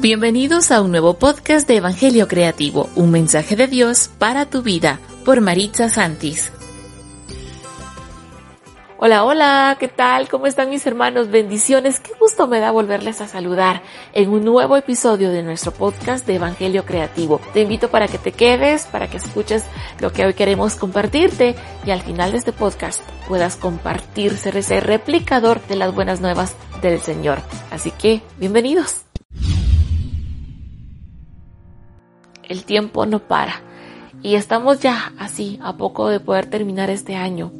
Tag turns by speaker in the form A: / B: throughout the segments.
A: Bienvenidos a un nuevo podcast de Evangelio Creativo, un mensaje de Dios para tu vida, por Maritza Santis. Hola, hola, ¿qué tal? ¿Cómo están mis hermanos? Bendiciones, qué gusto me da volverles a saludar en un nuevo episodio de nuestro podcast de Evangelio Creativo. Te invito para que te quedes, para que escuches lo que hoy queremos compartirte y al final de este podcast puedas compartir, ser ese replicador de las buenas nuevas del Señor. Así que, bienvenidos. El tiempo no para. Y estamos ya así, a poco de poder terminar este año.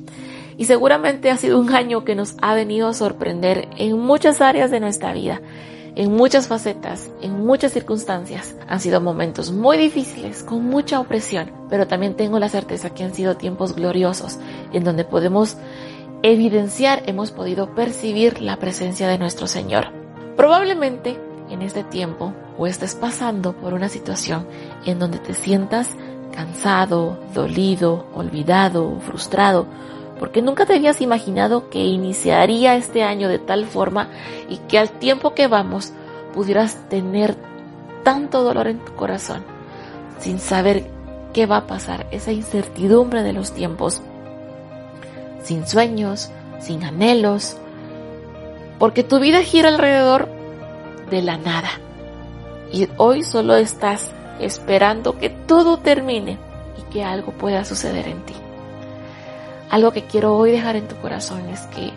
A: Y seguramente ha sido un año que nos ha venido a sorprender en muchas áreas de nuestra vida, en muchas facetas, en muchas circunstancias. Han sido momentos muy difíciles, con mucha opresión, pero también tengo la certeza que han sido tiempos gloriosos, en donde podemos evidenciar, hemos podido percibir la presencia de nuestro Señor. Probablemente en este tiempo o estés pasando por una situación en donde te sientas cansado, dolido, olvidado, frustrado, porque nunca te habías imaginado que iniciaría este año de tal forma y que al tiempo que vamos pudieras tener tanto dolor en tu corazón sin saber qué va a pasar, esa incertidumbre de los tiempos, sin sueños, sin anhelos, porque tu vida gira alrededor de la nada. Y hoy solo estás esperando que todo termine y que algo pueda suceder en ti. Algo que quiero hoy dejar en tu corazón es que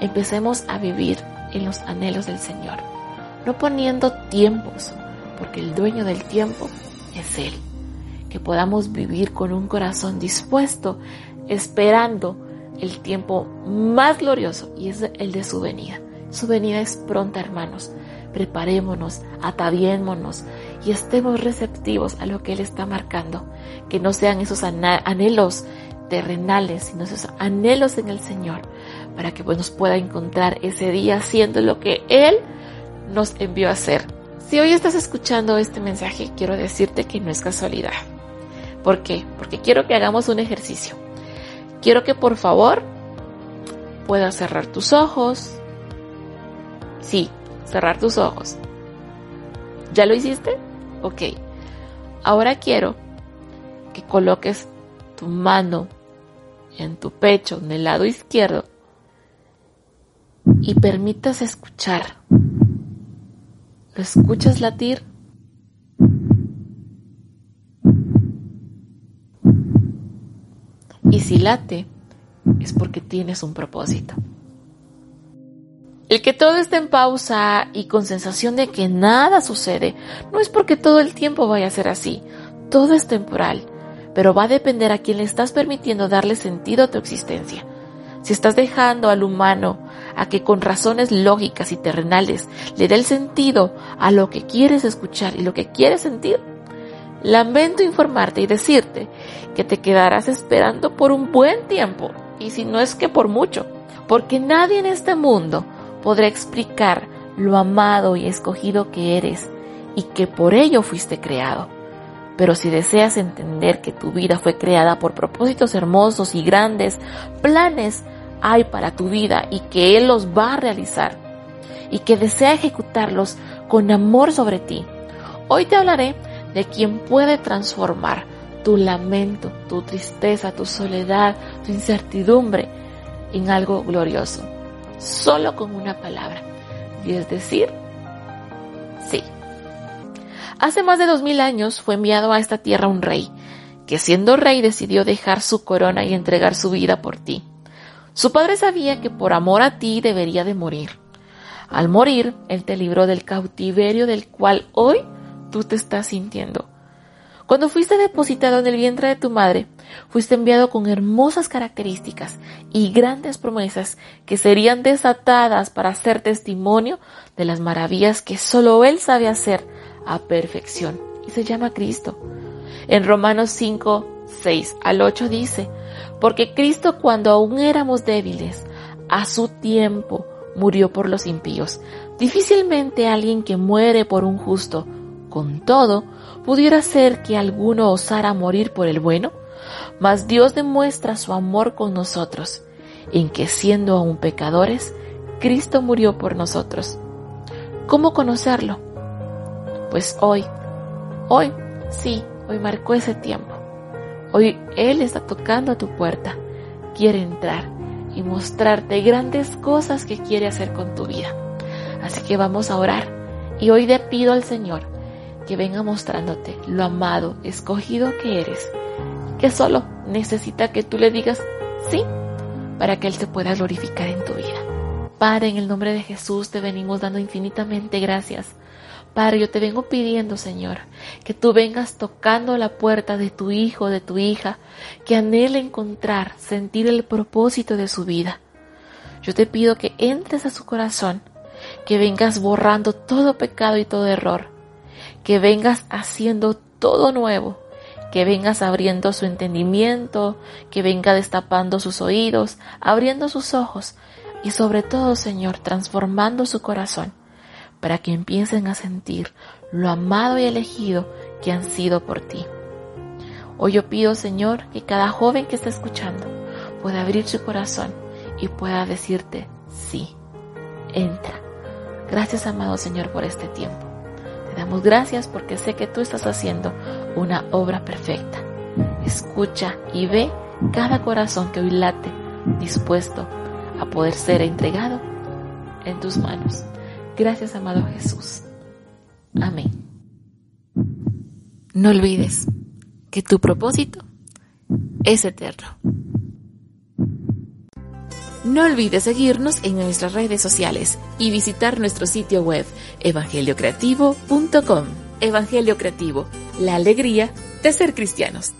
A: empecemos a vivir en los anhelos del Señor, no poniendo tiempos, porque el dueño del tiempo es Él. Que podamos vivir con un corazón dispuesto, esperando el tiempo más glorioso y es el de su venida. Su venida es pronta, hermanos preparémonos, ataviémonos y estemos receptivos a lo que Él está marcando. Que no sean esos anhelos terrenales, sino esos anhelos en el Señor, para que pues, nos pueda encontrar ese día haciendo lo que Él nos envió a hacer. Si hoy estás escuchando este mensaje, quiero decirte que no es casualidad. ¿Por qué? Porque quiero que hagamos un ejercicio. Quiero que por favor puedas cerrar tus ojos. Sí, cerrar tus ojos. ¿Ya lo hiciste? Ok. Ahora quiero que coloques tu mano en tu pecho, en el lado izquierdo, y permitas escuchar. ¿Lo escuchas latir? Y si late, es porque tienes un propósito. El que todo esté en pausa y con sensación de que nada sucede no es porque todo el tiempo vaya a ser así. Todo es temporal, pero va a depender a quién le estás permitiendo darle sentido a tu existencia. Si estás dejando al humano a que con razones lógicas y terrenales le dé el sentido a lo que quieres escuchar y lo que quieres sentir, lamento informarte y decirte que te quedarás esperando por un buen tiempo, y si no es que por mucho, porque nadie en este mundo podré explicar lo amado y escogido que eres y que por ello fuiste creado. Pero si deseas entender que tu vida fue creada por propósitos hermosos y grandes, planes hay para tu vida y que Él los va a realizar y que desea ejecutarlos con amor sobre ti, hoy te hablaré de quien puede transformar tu lamento, tu tristeza, tu soledad, tu incertidumbre en algo glorioso solo con una palabra, y es decir, sí. Hace más de dos mil años fue enviado a esta tierra un rey, que siendo rey decidió dejar su corona y entregar su vida por ti. Su padre sabía que por amor a ti debería de morir. Al morir, él te libró del cautiverio del cual hoy tú te estás sintiendo. Cuando fuiste depositado en el vientre de tu madre, fuiste enviado con hermosas características y grandes promesas que serían desatadas para ser testimonio de las maravillas que solo Él sabe hacer a perfección. Y se llama Cristo. En Romanos 5, 6 al 8 dice, porque Cristo cuando aún éramos débiles, a su tiempo murió por los impíos. Difícilmente alguien que muere por un justo, con todo, pudiera ser que alguno osara morir por el bueno, mas Dios demuestra su amor con nosotros, en que siendo aún pecadores, Cristo murió por nosotros. ¿Cómo conocerlo? Pues hoy, hoy, sí, hoy marcó ese tiempo. Hoy Él está tocando a tu puerta, quiere entrar y mostrarte grandes cosas que quiere hacer con tu vida. Así que vamos a orar y hoy le pido al Señor que venga mostrándote lo amado, escogido que eres, que solo necesita que tú le digas sí para que Él se pueda glorificar en tu vida. Padre, en el nombre de Jesús te venimos dando infinitamente gracias. Padre, yo te vengo pidiendo, Señor, que tú vengas tocando la puerta de tu hijo, de tu hija, que anhele encontrar, sentir el propósito de su vida. Yo te pido que entres a su corazón, que vengas borrando todo pecado y todo error, que vengas haciendo todo nuevo, que vengas abriendo su entendimiento, que venga destapando sus oídos, abriendo sus ojos y sobre todo, Señor, transformando su corazón para que empiecen a sentir lo amado y elegido que han sido por ti. Hoy yo pido, Señor, que cada joven que está escuchando pueda abrir su corazón y pueda decirte, sí, entra. Gracias, amado Señor, por este tiempo. Damos gracias porque sé que tú estás haciendo una obra perfecta. Escucha y ve cada corazón que hoy late dispuesto a poder ser entregado en tus manos. Gracias, amado Jesús. Amén. No olvides que tu propósito es eterno. No olvides seguirnos en nuestras redes sociales y visitar nuestro sitio web evangeliocreativo.com. Evangelio Creativo, la alegría de ser cristianos.